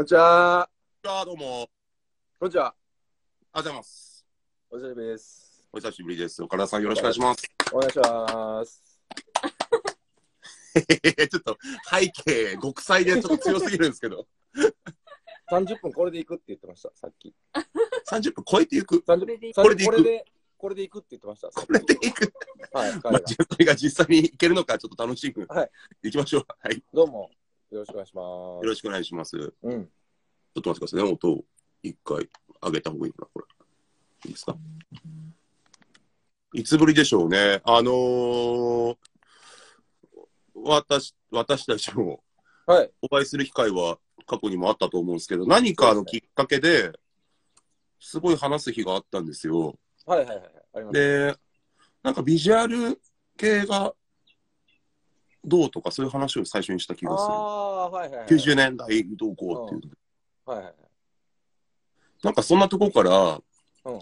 こんにちは。あどうも。こんにちは。ありがとうございます。お久しぶりです。お久しぶりです。岡田さんよろしくお願いします。お願いします。ちょっと背景、極彩でちょっと強すぎるんですけど、30分これで行くって言ってました、さっき。30分超えていく？30これで分これで行くこれで、これで行くって言ってました。これでいく？きはい、まあ、彼が。実際が実際にいけるのか、ちょっと楽しく、はい、いきましょう。はい。よどうも、よろしくお願いします。ろしくお願いします。ちょうん。っと待ってくださいね。音を一回上げた方がいいかな、これ。いいですか？いつぶりでしょうね。あのー、私、私たちもはい。お会いする機会は過去にもあったと思うんですけど、何かのきっかけで、すごい話す日があったんですよ。はいはいはいはい。あります。で、なんかビジュアル系がどうとかそういう話を最初にした気あがする。はいはいはい。90年代どうこうっていう。はいはいはい。なんかそんなとこから、うん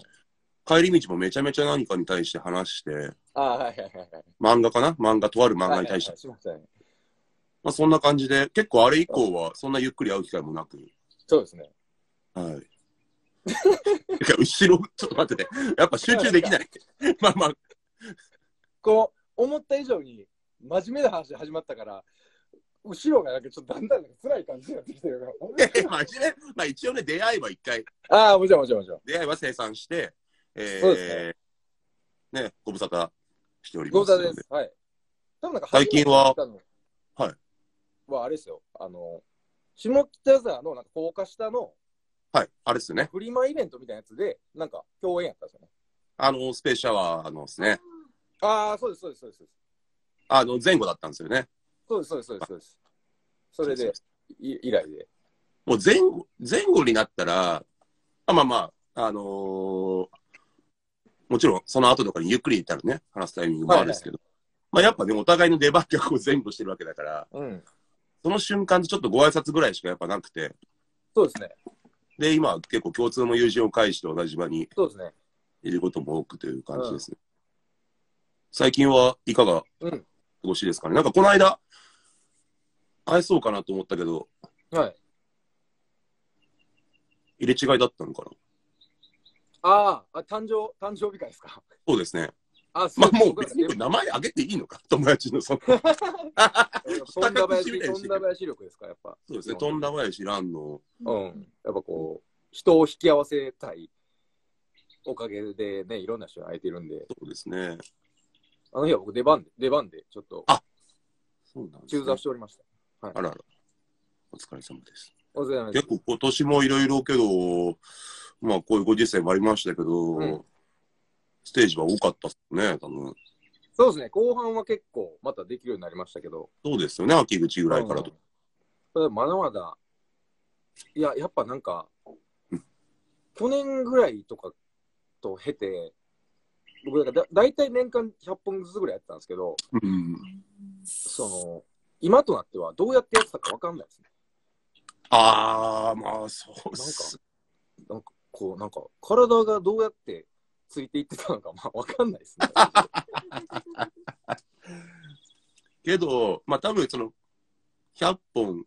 帰り道もめちゃめちゃ何かに対して話して、ああ、はいはいはいはい。漫画かな？漫画、とある漫画に対して。はいはいはいしまあそんな感じで、結構あれ以降はそんなゆっくり会う機会もなく、そうですね。はい。後ろ、ちょっと待ってて。やっぱ集中できない。まあまあ、こう、思った以上に真面目な話で始まったから、後ろがなんかちょっとだんだん辛い感じになってきてるから。真面目？まあ一応ね、出会いは一回、ああ、もちろんもちろんもちろん。出会いは生産して、えそうですー、ね、ご無沙汰しておりごます。無沙汰です。はい。多分なんか最近は？はい。はあれですよ。あの、下北沢のなんか高架下のはい、あれですよね。フリマイベントみたいなやつで、なんか共演やったんですよね。あの、スペースシャワーのですね、ああ、そうです、そうです、そうです。あの、前後だったんですよね。そうです、そうです、そうです。そうですそれで、い以来で。もう前後、前後になったら、あまあまあ、あのーもちろんその後とかにゆっくり行ったらね、話すタイミングもあるんですけど、まあやっぱね、お互いの出番がこう前後してるわけだから、うん。その瞬間でちょっとご挨拶ぐらいしかやっぱなくて、そうですね。で、今結構共通の友人を介して同じ場にそうですね。いることも多くという感じですね。最近はいかが？うん過ごしですかね。なんかこの間、会えそうかなと思ったけど、はい。入れ違いだったのかな？あーあ、誕生、誕生日会ですか？そうですね。あ、そまあもう別に名前あげていいのか、友達のその。とんだ林、下隠しみたいにしてとんだ林力ですか、やっぱ。そうですね、富田林蘭の、うん。やっぱこう、人を引き合わせたいおかげでね、いろんな人に会えてるんで、そうですね。あの日は僕出番で、出番でちょっとあそうなんです、中ね。座しておりました。あらら。お疲れ様です。お疲れ様です結構今年もいろいろけど、まあこういうご時世もありましたけど、うんステージは多かったっすね、多分。そうですね、後半は結構またできるようになりましたけど、そうですよね、秋口ぐらいからと。うんまだまだ、いや、やっぱなんかうん、去年ぐらいとかと経て、僕だからだ大体年間100本ずつぐらいやってたんですけど、うん。その、今となってはどうやってやってたか分かんないですね。ああ、まあそうっす。なんか、こう、なんか、体がどうやってついていってたのか、まあ、わかんないですね。けど、まあ多分その、100本っ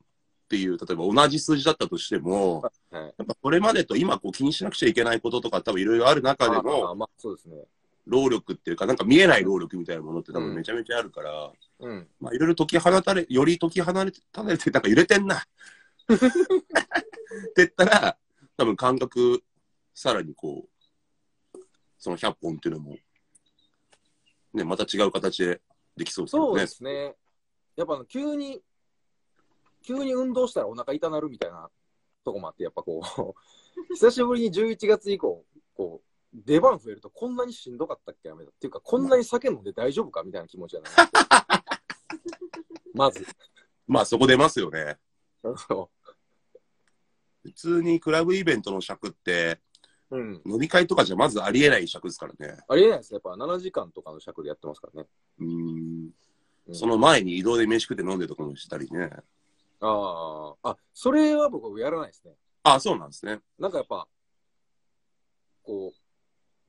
ていう、例えば同じ数字だったとしても、はいやっぱこれまでと今こう気にしなくちゃいけないこととか多分いろいろある中であのあまあ、そうですね。労力っていうか、なんか見えない労力みたいなものって多分めちゃめちゃあるから、うん。まあいろいろ解き放たれ、より解き放れて、離れて、なんか揺れてんな。って言ったら、多分感覚、さらにこう、その100本っていうのも、ね、また違う形でできそうですそう。ですね。やっぱ急に、急に運動したらお腹痛なるみたいなとこもあって、やっぱこう、久しぶりに11月以降、こう、出番増えるとこんなにしんどかったっけやめた。っていうか、こんなに酒飲んで大丈夫かみたいな気持ちになる。まず。まあそこ出ますよね。そ普通にクラブイベントの尺って、ううん。飲み会とかじゃまずありえない尺ですからね。ありえないですね。やっぱ7時間とかの尺でやってますからね。うーん。うんその前に移動で飯食って飲んでとかもしたりね。ああ、あ、それは僕やらないですね。あ、そうなんですね。なんかやっぱ、こう、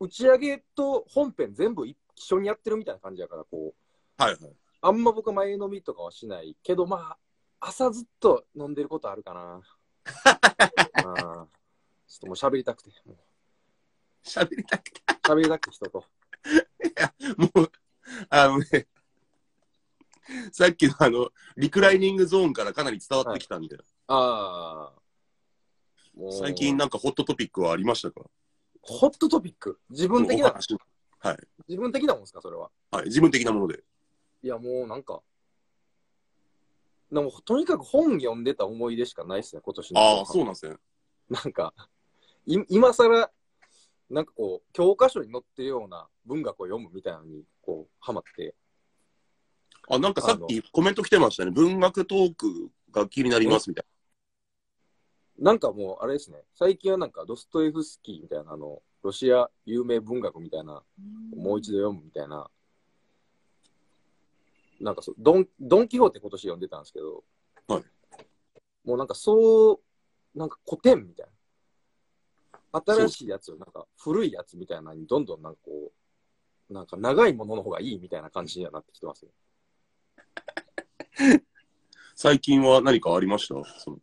打ち上げと本編全部一緒にやってるみたいな感じやから、こう、はいはい。あんま僕前飲みとかはしないけど、まあ、朝ずっと飲んでることあるかな。ちょっともう喋りたくて、喋りたくて。喋りたくて人と。もう、あのね、さっきのあの、リクライニングゾーンからかなり伝わってきたんで、ああ。もう最近なんかホットトピックはありましたか？ホットトピック自分的な、はい。自分的なもんですか、それは。はい。自分的なもので。いや、もうなんか、でもとにかく本読んでた思い出しかないですね、今年の。ああ、そうなんですね。なんか、い今更、なんかこう、教科書に載ってるような文学を読むみたいなのに、こう、ハマって。あ、なんかさっきコメント来てましたね。文学トークが気になりますみたいなんかもう、あれですね、最近はなんか、ドストエフスキーみたいな、あの、ロシア有名文学みたいな、もう一度読むみたいな、なんかそう、ドン、ドン・キホーテ今年読んでたんですけど、はいもうなんかそう、なんか古典みたいな。新しいやつを、なんか古いやつみたいなのに、どんどんなんかこう、なんか長いものの方がいいみたいな感じにはなってきてますよ。な。最近は何かありました？その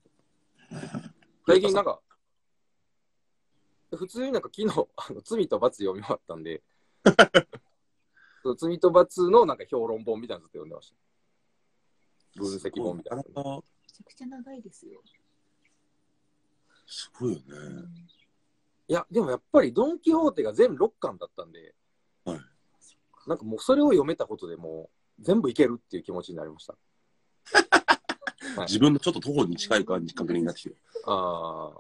最近なんか、普通になんか昨日、あの罪と罰読み終わったんで、そう罪と罰のなんか評論本みたいなのずっと読んでました。分析本みたいな。めちゃくちゃ長いですよ。すごいよね。いや、でもやっぱりドン・キホーテが全6巻だったんで、はいなんかもうそれを読めたことでもう全部いけるっていう気持ちになりました。はい自分のちょっと徒歩に近い感じ、確認になってきてる。あ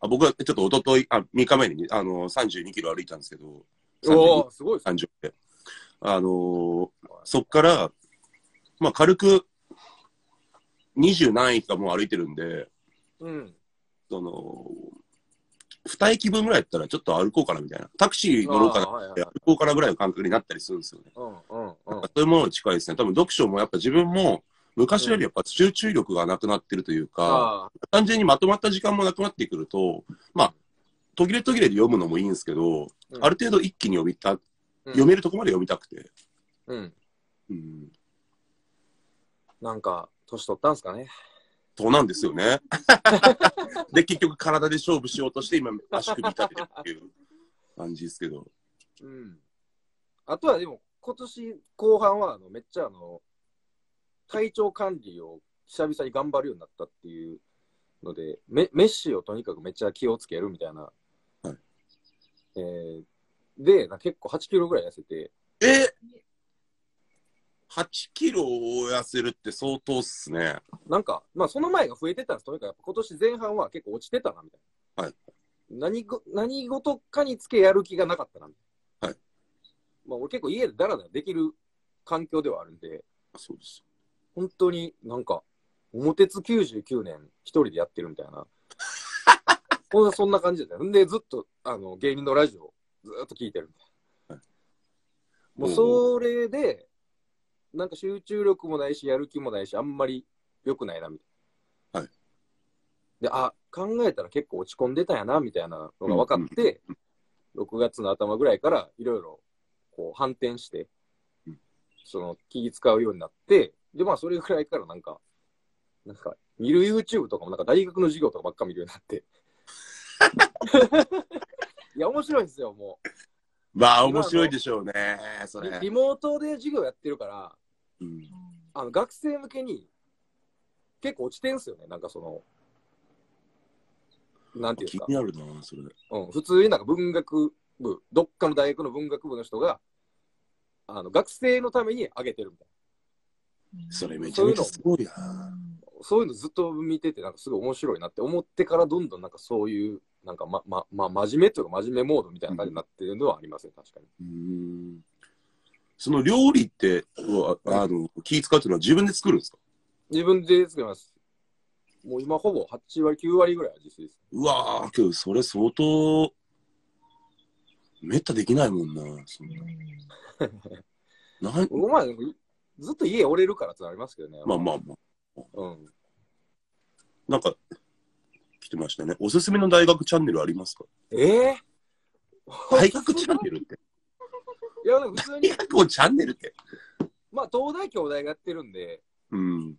あ僕はちょっと一昨日あ、3日前にあの32キロ歩いたんですけど、あ。おお、すごいですね。30で。あのーそっから、まあ軽く20何駅かもう歩いてるんで、うん。その、2駅分ぐらいやったらちょっと歩こうかなみたいな。タクシー乗ろうかなあーはいはいって歩こうかなぐらいの感覚になったりするんですよね。うんうんうん。そういうものに近いですね。多分読書もやっぱ自分も昔よりやっぱ集中力がなくなってるというか、あ単純にまとまった時間もなくなってくると、まあ、途切れ途切れで読むのもいいんですけど、うんある程度一気に読みた、うん読めるとこまで読みたくて。うん。うん。なんか、年取ったんすかね。そうなんですよね。で、結局体で勝負しようとして今足首立ててるっていう感じですけど。うん。あとはでも、今年後半はあのめっちゃあの、体調管理を久々に頑張るようになったっていうので、メメッシをとにかくめっちゃ気をつけるみたいな。はいえーで、な結構8キロぐらい痩せて、え ?8 キロ痩せるって相当っすね。なんか、まあその前が増えてたんです。とにかく今年前半は結構落ちてたな、みたいな。はい。何ご何事かにつけやる気がなかったな、みたいな。はい。まあ俺結構家でダラダラできる環境ではあるんで、そうです。本当になんか、桃鉄99年一人でやってるみたいな。ほんとそんな感じだよ。んで、ずっとあの芸人のラジオずっと聞いてるみたいな。もうそれで、なんか集中力もないし、やる気もないし、あんまり良くないな、みたいな。はい。で、あ、考えたら結構落ち込んでたんやな、みたいなのが分かって、6月の頭ぐらいからいろいろこう反転してうん、その気使うようになって、で、まあそれぐらいからなんか、なんか、見る YouTube とかもなんか大学の授業とかばっか見るようになって。いや、面白いんですよ、もまあ、面白いでしょうね。それ。うリ。リモートで授業やってるから、うんあの学生向けに結構落ちてんすよね、なんかその、なんていうんですか気に、なるな、それ。うん、普通になんか文学部、どっかの大学の文学部の人が、あの学生のために上げてるみたいそれめちゃめちゃすごいな。な。そういうのずっと見てて、なんかすごい面白いなって思ってから、どんどんなんかそういう、なんかま、ま、まあ、真面目というか真面目モードみたいな感じになってるのはありますね、確かに。うん。その料理って、うわあの、気使うっていうのは自分で作るんですか？自分で作ります。もう今ほぼ8割、9割ぐらいは自炊です。うわー、けどそれ相当、めったできないもんな、そんな。なん？僕まあ、ずっと家折れるからってのありますけどね。まあまあまあ。うん。なんか、来てましたね。おすすめの大学チャンネルありますか？ええ大学チャンネルって。いや、でも普通大に、学をチャンネルって。まあ、東大、京大がやってるんで、うん。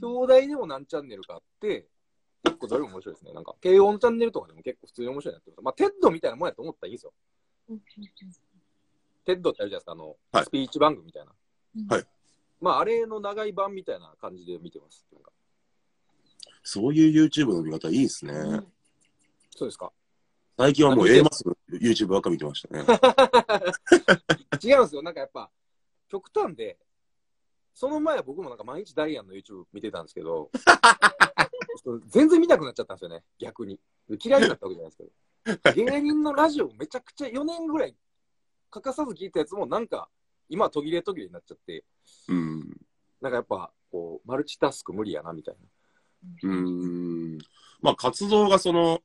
京大でも何チャンネルかあって、結構どれも面白いですね。なんか、慶応のチャンネルとかでも結構普通に面白いなってます。まあ、 TED みたいなもんやと思ったらいいんですよ。 TED ってあるじゃないですか、あの、はいスピーチ番組みたいな。うんはいまあ、あれの長い版みたいな感じで見てます。なんかそういう YouTube の見方いいですね。うんそうですか。最近はもう A マスの YouTube ばっか見てましたね。違うんですよ。なんかやっぱ、極端で、その前は僕もなんか毎日ダイアンの YouTube 見てたんですけど、全然見なくなっちゃったんですよね、逆に。嫌いになったわけじゃないですけど。芸人のラジオめちゃくちゃ4年ぐらい欠かさず聞いたやつもなんか、今は途切れ途切れになっちゃって、うん。なんかやっぱ、こう、マルチタスク無理やな、みたいな。うーん。まあ活動がその、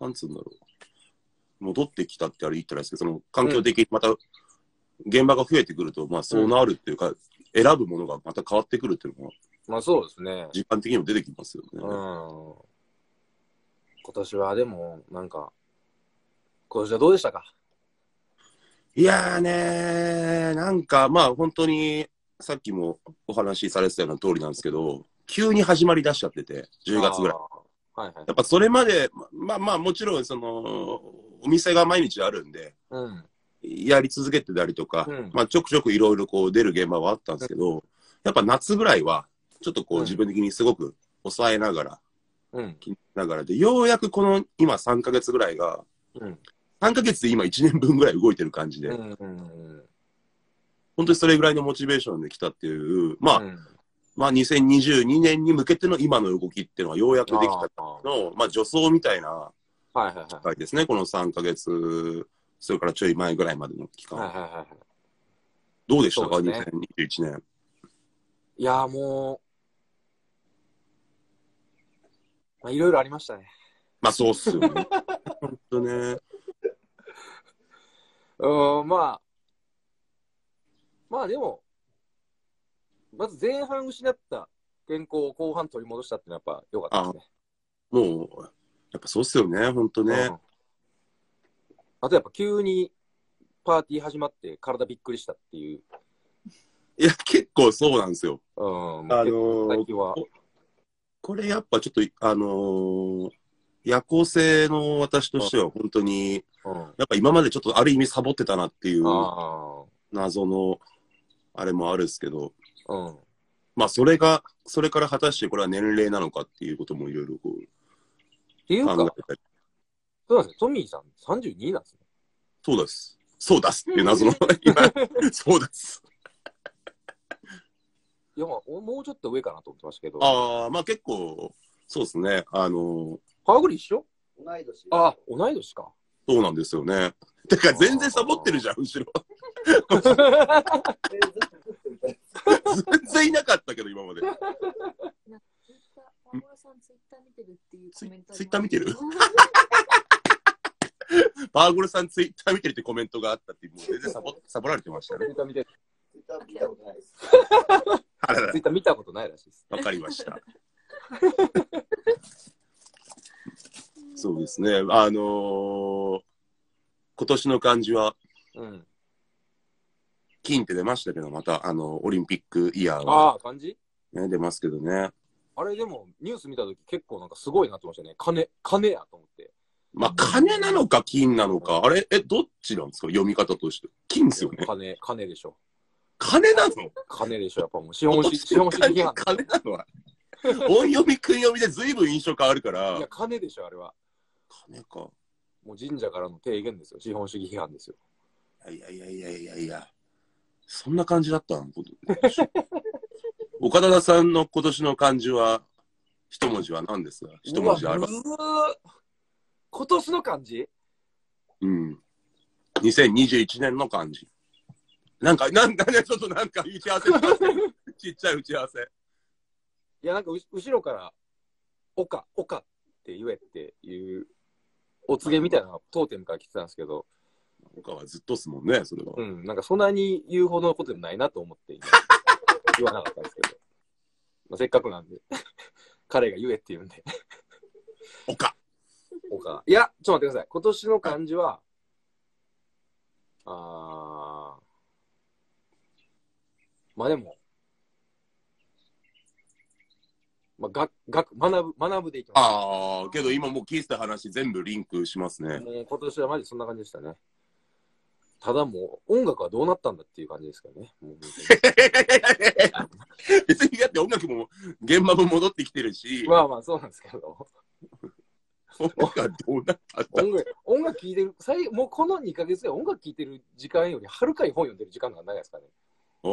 なんつうんだろう。戻ってきたってあれ言ったらですけど、その環境的にまた現場が増えてくると、まあそうなるっていうか、選ぶものがまた変わってくるっていうのが、まあそうですね。時間的にも出てきますようん。ね。今年はでも、なんか、今年はどうでしたか？いやーねー、なんかまあ本当に、さっきもお話しされてたような通りなんですけど、急に始まり出しちゃってて、10月ぐらい。はいはい。やっぱそれまで、まあまあもちろんその、お店が毎日あるんで、うん。やり続けてたりとか、うんまあちょくちょくいろいろこう出る現場はあったんですけど、やっぱ夏ぐらいは、ちょっとこううん自分的にすごく抑えながら、うん。気にながらで、ようやくこの今3ヶ月ぐらいが、うん。3ヶ月で今1年分ぐらい動いてる感じで、うん。うん。本当にそれぐらいのモチベーションで来たっていう、まあ、うんまあ2022年に向けての今の動きっていうのはようやくできたの、まあ助走みたいなはいはいはい。機会ですね、この3ヶ月、それからちょい前ぐらいまでの期間。はいはいはいはい。どうでしたか、ね2021年。いやーもう、まあいろいろありましたね。まあそうっすよね。本当ね。うーん、まあ、まあでも、まず前半失った健康を後半取り戻したっていうのはやっぱ良かったですね。もう、やっぱそうっすよね、本当ね。うんあとやっぱ急にパーティー始まって体びっくりしたっていう。いや、結構そうなんですよ。うん、あのー最近は。これやっぱちょっと、あのー夜行性の私としては本当に、うん、やっぱ今までちょっとある意味サボってたなっていうあ謎の、あれもあるんですけど、あ、うん。まあそれが、それから果たしてこれは年齢なのかっていうこともいろいろこっていううか、考えたり。そうなんですよ。トミーさん32なんですね。そうです。そうだすっていう謎の、今、そうです。いや、まあ、おもうちょっと上かなと思ってましたけど。ああ、まあ結構、そうですね。あのーハグリ一緒？同い年。あ、同い年か。そうなんですよね。てか全然サボってるじゃん、後ろ。全然いなかったけど、今まで。ツイッター、パワーさんツイッター見てるっていうツイッター見てる？パーゴルさんツイッター見てるってコメントがあったって、もう全然サボサボられてましたね。ツイッター見て、ツイッター見たことないです。あららツイッター見たことないらしいです。わかりました。そうですね。あのー今年の漢字はうん。金って出ましたけど、また、あの、オリンピックイヤーは、ああ、感じ？ね、出ますけどね。あれでも、ニュース見たとき結構なんかすごいなってましたね。金、金やと思って。まあ、金なのか金なのか、あれ、え、どっちなんですか？読み方として。金ですよね。金、金でしょ。金なの？金でしょ。やっぱもう資本主義、資本主義批判。金なの？は。音読み、訓読みで随分印象変わるからいや、。金でしょ、あれは。金か。もう神社からの提言ですよ。資本主義批判ですよ。いやいやいやいやいや。そんな感じだったの岡田さんの今年の漢字は、一文字は何ですか？一文字あります。今年の漢字？うん。2021年の漢字。なんか、なんかね、ちょっとなんか打ち合わせしますねちっちゃい打ち合わせ。いや、なんかう後ろから、岡、岡って言えっていう、お告げみたいなのが当店から来てたんですけど、他はずっとっすもんね、それは。うん、なんかそんなに言うほどのことでもないなと思って、今 言わなかったんですけど、まあ、せっかくなんで、彼が言えって言うんで、岡。岡。いや、ちょっと待ってください。今年の漢字は、あー、まあでも、まあ、学、学、学ぶ、学ぶでいきます。ああ、けど今もう聞いてた話全部リンクしますね。もう今年はマジそんな感じでしたね。ただもう、音楽はどうなったんだっていう感じですけどね。もう本 別にだって音楽も現場も戻ってきてるしまあまあ、そうなんですけど。音楽はどうなった音楽、音楽聴いてる、最もうこの2ヶ月ぐらい音楽聴いてる時間よりはるかに本読んでる時間が長いですかね。あ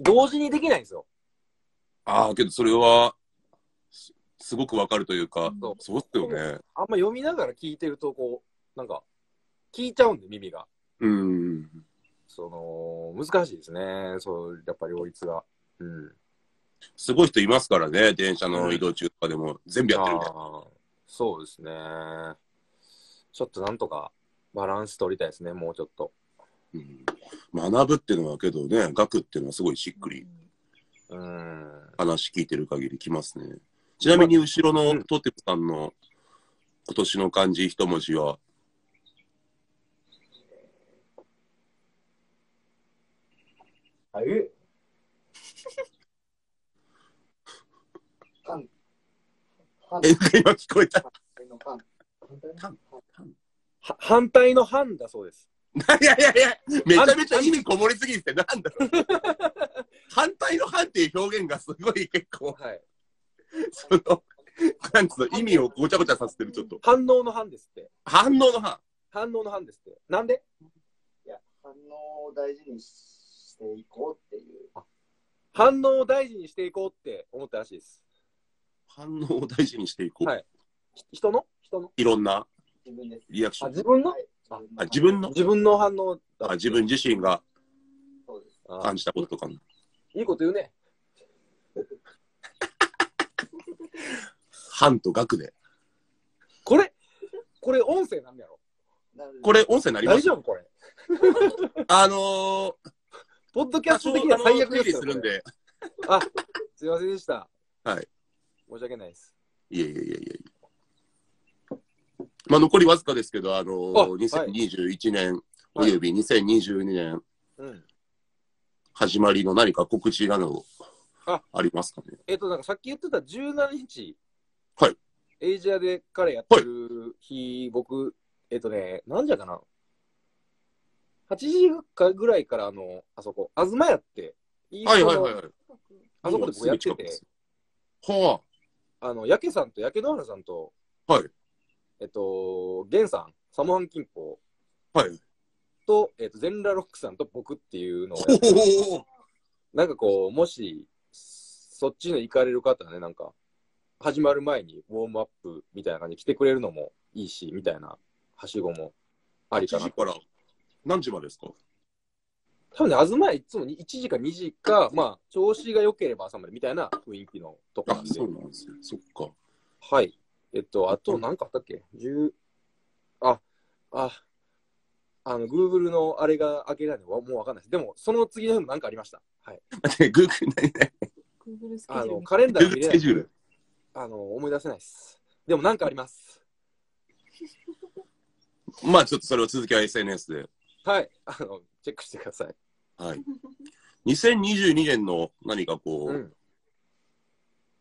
同時にできないんですよ。ああ、けどそれは、すすごくわかるというか、そうそうっすよね。あんま読みながら聞いてると、こう、なんか、聞いちゃうんで、耳が。うん。その、難しいですね。そう、やっぱり両立が。うん。すごい人いますからね、電車の移動中とかでも全部やってるみたいな。そうですね。ちょっとなんとかバランス取りたいですね、もうちょっと。うん学ぶっていうのはけどね、学っていうのはすごいしっくりうん。話聞いてる限りきますね。ちなみに後ろうんのトテプさんの今年の漢字一文字は、はい。パン。パンえ、今聞こえた。反対の反だそうです。いやいやいや、めちゃめちゃ意味こもりすぎて、なんだろう。反対の反っていう表現がすごい結構、はい。その、なんつうの、意味をごちゃごちゃさせてる、ちょっと。反応の反ですって。反応の反。反応の反ですって。なんで？いや、反応を大事にしていこうっていう。反応を大事にしていこうって思ったらしいです。反応を大事にしていこう。はいひ人の？人の？いろんな自分です。あ、リアクション。自分の？はいああ自分の？自分の反応だあ自分自身がそうです。あ感じたこととかの。いいこと言うね。反と学で。これ、これ音声なんやろ？これ、音声になります？大丈夫これ？あのー、ポッドキャスト的には最悪ですよ。するんで。あ、すいませんでした。はい。申し訳ないです。いやいやいやいやまあ、残りわずかですけど、あのーあはい2021年および2022年うん。始まりの何か告知などあありますかね？えっと、なんかさっき言ってた17日、はい。エイジアで彼やってる日、僕、えっとね、なんじゃかな？8時かぐらいから、あの、あそこ、東屋って、いはいはいはいはい。あそこで僕やっててはあの、やけさんとやけ野原さんと、はいえっと、ゲンさん、サモハン金峰あ。はい。と、えっと、ゼンラロックさんと僕っていうのをなんかこう、もし、そっちの行かれる方はね、なんか、始まる前にウォームアップみたいな感じで来てくれるのもいいし、みたいな、はしごもありか8な時。から何時までですか？多分ね、東屋いつも1時か2時か、まあ、調子が良ければ朝までみたいな雰囲気のとこなあん、でそ。うなんですね。そっか。はい。えっと、あと、何かあったっけ ?10、あ、あ、あの、Google のあれが開けられないのもうわかんないです。でも、その次の日も何かありました。はい。待って、グーグル、何何？Google スケあの、ジュール。カレンダースケジュール。あの、思い出せないです。でも、何かあります。まあちょっとそれを続きは SNS で。はい。あの、チェックしてください。はい。2022年の何かこう、うん。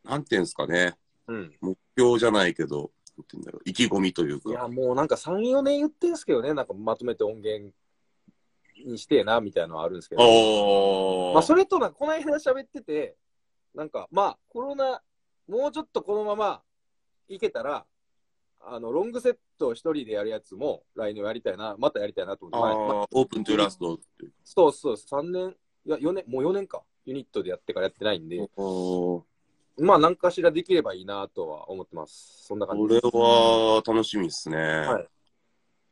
なんていうんですかね、うん。目標じゃないけど、なんていうんだろう、意気込みというか。いや、もうなんか3、4年言ってんすけどね、なんかまとめて音源にしてえな、みたいなのはあるんですけど。まあ、それとなんか、この間喋ってて、なんか、まあ、コロナ、もうちょっとこのままいけたら、あの、ロングセットを一人でやるやつも来年やりたいな、またやりたいなと思って、あまあオープントゥラストっていう。そうそう、3年、いや、4年、もう4年か、ユニットでやってからやってないんで、こまあ、何かしらできればいいなとは思ってます。そんな感じれです。は楽しみですね。はい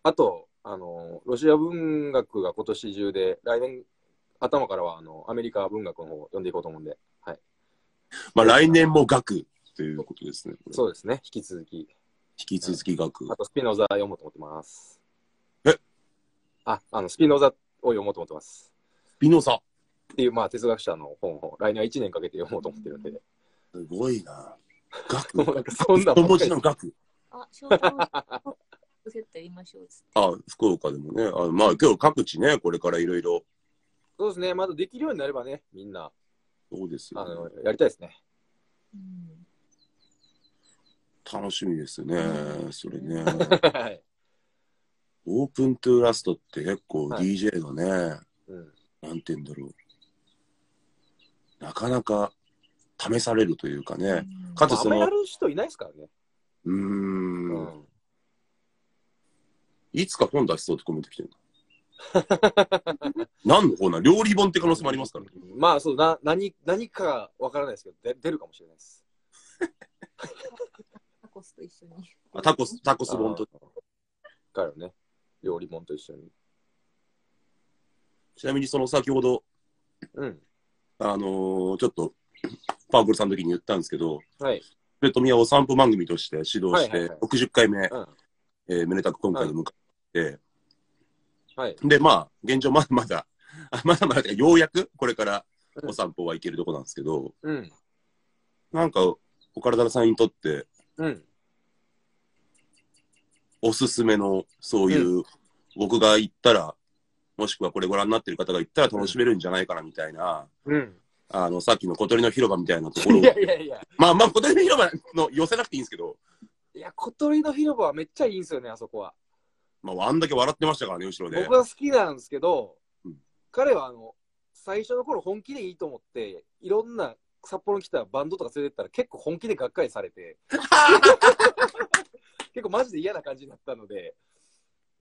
あと、あの、ロシア文学が今年中で、来年頭からは、あの、アメリカ文学の方を読んでいこうと思うんで、はい。まあ来年も学ということですね。そうですね、引き続き。引き続き学。あと、スピノザ読もうと思ってます。え？あ、あの、スピノザを読もうと思ってます。ピノサ。っていう、まあ、哲学者の本を来年は1年かけて読もうと思ってるんで。すごいな。学。もうなんかそんな一文字の学。あ、少々セットやりましょうっつって。あ、福岡でもね。あまあ今日各地ね、これからいろいろ。そうですね、まだできるようになればね、みんな。そうですよ、あのね。やりたいですね。うん楽しみですね。それね。はい。オープントゥーラストって結構はい DJ がね、うん。なんて言うんだろう。なかなか試されるというかね。かつそのまああんまや、る人いないですからね。うんん。いつか本出しそうってコメント来てるの？何の本な料理本って可能性もありますからね。まあ、そう、な、何、何かわからないですけど、で出るかもしれないです。タコスと一緒に。あタコス、タコス本と。からね。料理本と一緒に。ちなみにその先ほど、うん。あのーちょっと、パワフルさんの時に言ったんですけど、はい。ペトミヤお散歩番組として指導してはいはいはい、60回目、うん。えーめでたく今回で迎えて、はい。で、まあ、現状まだ まだ、あまだまだ、ようやくこれからお散歩は行けるとこなんですけど、うん。なんか、お体さんにとって、うん。おすすめの、そういう、僕が行ったら、もしくはこれご覧になってる方が行ったら楽しめるんじゃないかなみたいな、うん。あの、さっきの小鳥の広場みたいなところを いやいやいや。まあまあ、小鳥の広場の寄せなくていいんですけど、いや、小鳥の広場はめっちゃいいんですよね、あそこは。まあ、あんだけ笑ってましたからね、後ろで僕。は好きなんですけど、うん彼はあの、最初の頃本気でいいと思って、いろんな札幌に来たバンドとか連れてったら結構本気でがっかりされて、結構マジで嫌な感じになったので、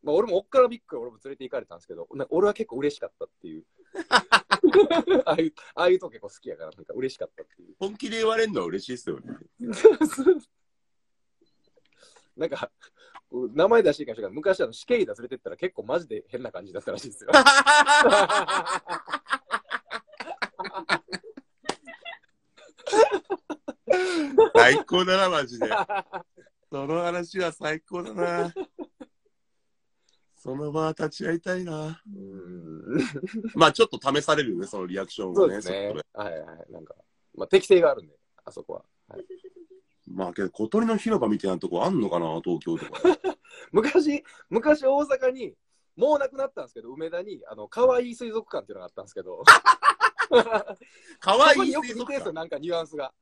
まあ俺もおっからびっくり俺も連れて行かれたんですけど、なんか俺は結構嬉しかったっていう。ああいう、ああいうとこ結構好きやから、なんか嬉しかったっていう。本気で言われるのは嬉しいですよね。なんか、名前出していいかもしれないけど昔あの死刑だ連れてったら結構マジで変な感じだったらしいですよ。最高だな、マジで。その話は最高だな。その場は立ち会いたいな。うんまあちょっと試されるよね、そのリアクションがね。そうですね。はいはい。なんか、まあ、適性があるんで、あそこは。はい、まあけど小鳥の広場みたいなとこあんのかな、東京とか。昔、昔大阪に、もうなくなったんですけど、梅田に、あの、可愛い水族館っていうのがあったんですけど、かわいい水族よく似てるんですよ、館。なんかニュアンスが。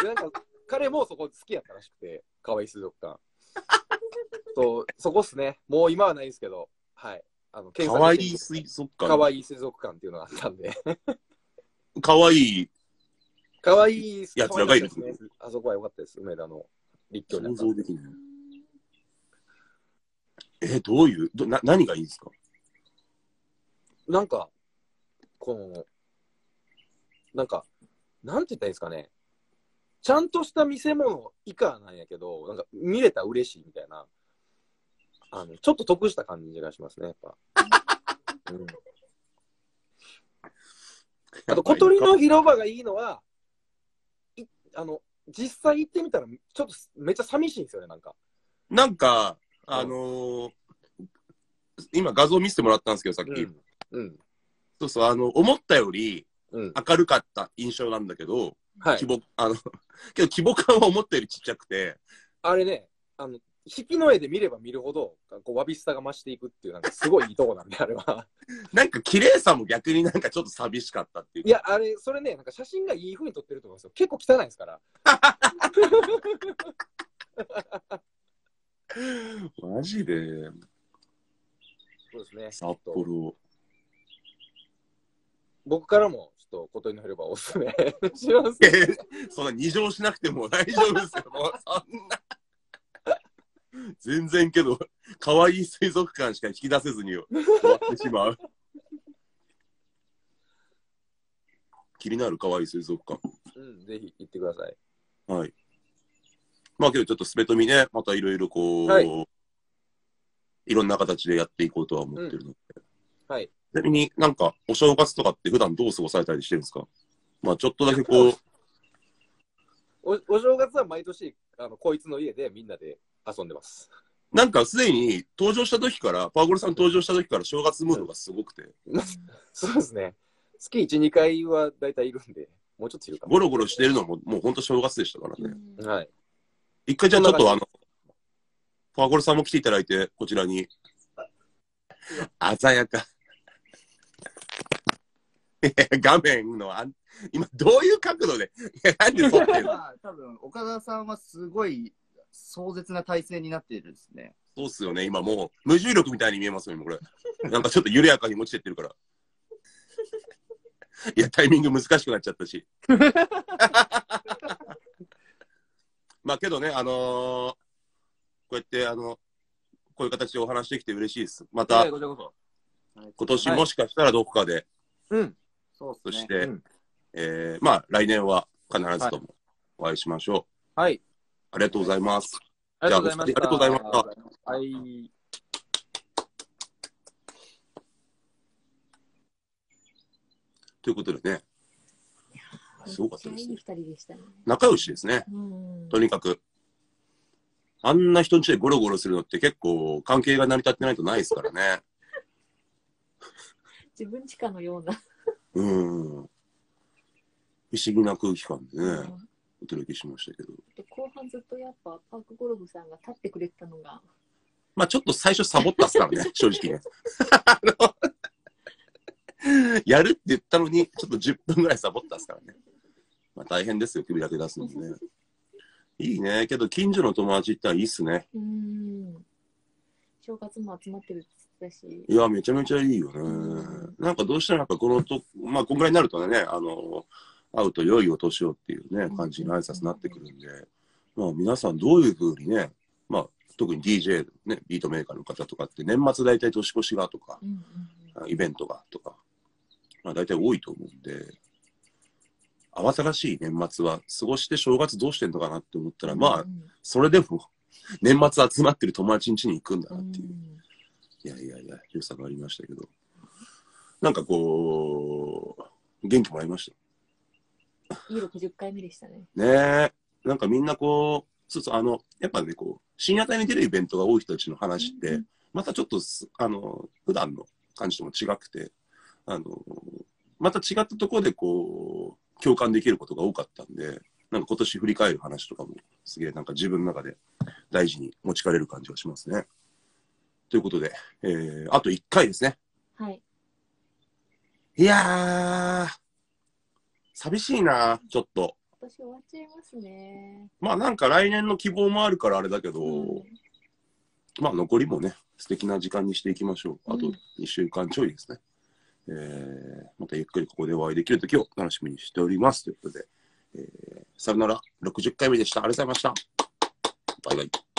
でなんか、彼もそこ好きやったらしくて、可愛い水族館。そう、そこっすね。もう今はないですけど、はい。あの、かわいい水族可館。愛い水族館っていうのがあったんで、かわいい。可愛いやつらがいる可愛かったですね。あそこは良かったです、梅田の立教にあ想ったんで像できない。え、どういう、どな何がいいんですか？なんか、この、なんか、なんて言ったらいいんですかね。ちゃんとした見せ物以下なんやけど、なんか見れたら嬉しいみたいな。あの、ちょっと得した感じがしますね、やっぱ。うん、あと、小鳥の広場がいいのは、いあの、実際行ってみたら、ちょっとめっちゃ寂しいんですよね、なんか。なんか、あのー今画像見せてもらったんですけど、さっき。うん。うん。そうそう、あの、思ったよりうん。明るかった印象なんだけど、はい規。模、あの、けど規模感は思ったよりちっちゃくて、あれね、あの、引きの絵で見れば見るほど、こう、わびしさが増していくっていう、なんかすごいいいとこなんで、あれは。なんか綺麗さも逆になんかちょっと寂しかったっていう。いや、あれ、それね、なんか写真がいい風に撮ってると思うんですよ。結構汚いですから。マジで、そうですね。札幌。僕からも、と、小鳥の広場おすすめ します。え そんな二乗しなくても大丈夫ですよ。もうそんな。全然けど、可愛い水族館しか引き出せずに終わってしまう。気になる可愛い水族館。うん、ぜひ行ってください。はい。まあけどちょっとスペトミね、またいろいろこう、はいい、ろんな形でやっていこうとは思ってるので。はい。ちなみになんかお正月とかって普段どう過ごされたりしてるんですか？まあちょっとだけこう、おお正月は毎年、あの、こいつの家でみんなで遊んでます。なんかすでに登場した時から、パーゴルさん登場した時から正月ムードがすごくて、そうですね。月1、2回は大体いるんで、もうちょっといるかも。ゴロゴロしてるのももう本当正月でしたからね。はい。一回じゃあちょっとあの、パーゴルさんも来ていただいて、こちらに。鮮やか。画面のあん、今どういう角度で、いやなんで撮ってるの？まあ、多分岡田さんはすごい壮絶な体勢になっているですね。そうっすよね、今もう無重力みたいに見えますよ、今これ。なんかちょっと緩やかに落ちてってるから。いや、タイミング難しくなっちゃったし。まあけどね、あのーこうやって、あの、こういう形でお話できて嬉しいです。また。今年もしかしたらどこかで、うん。そうですね。そして、うんえーまあ来年は必ずともお会いしましょう。はい。ありがとうございます。ありがとうございました。じゃありがとうございましたはい。ということでね、すごかったですねいい二人でしたね。仲良しですね。うん。とにかく。あんな人んちでゴロゴロするのって結構関係が成り立ってないとないですからね。自分ちかのような。うん。不思議な空気感でね、うんお届けしましたけど。で後半ずっとやっぱパークゴルフさんが立ってくれてたのが、まあちょっと最初サボったっすからね、正直ね。やるって言ったのに、ちょっと10分ぐらいサボったっすからね。まあ大変ですよ、首だけ出すのもね。いいね。けど近所の友達行ったらいいっすね。うん。正月も集まってるって言ってたし、いや、めちゃめちゃいいよね。ん。なんかどうしてもやっぱこのと、まあこんぐらいになるとね、あの、会うと良いお年をっていうね、感じの挨拶になってくるんで、まあ皆さんどういうふうにね、まあ特に DJ、ね、ビートメーカーの方とかって年末大体年越しがとか、うんうんイベントがとか、まあ大体多いと思うんで、慌ただしい年末は過ごして正月どうしてんのかなって思ったら、うん、まあ、それでも年末集まってる友達ん家に行くんだうなっていう。ん、いやいやいや、良さがありましたけど。なんかこう、元気もらいましいい60回目でしたね。た。ねえ。なんかみんなこう、そうそう、あの、やっぱね、こう、深夜帯に出るイベントが多い人たちの話って、うんまたちょっとす、あの、普段の感じとも違くて、あの、また違ったところでこう、共感できることが多かったんで、なんか今年振り返る話とかも、すげえなんか自分の中で大事に持ちかれる感じがしますね。ということで、えー、あと1回ですね。はい。いやー、寂しいな、ちょっと。今年終わっちゃいますね。まあなんか来年の希望もあるからあれだけど、うんまあ残りもね、素敵な時間にしていきましょう。あとうん2週間ちょいですね。えー、またゆっくりここでお会いできる時を楽しみにしております。ということで、えー、さよなら60回目でした。ありがとうございました。バイバイ。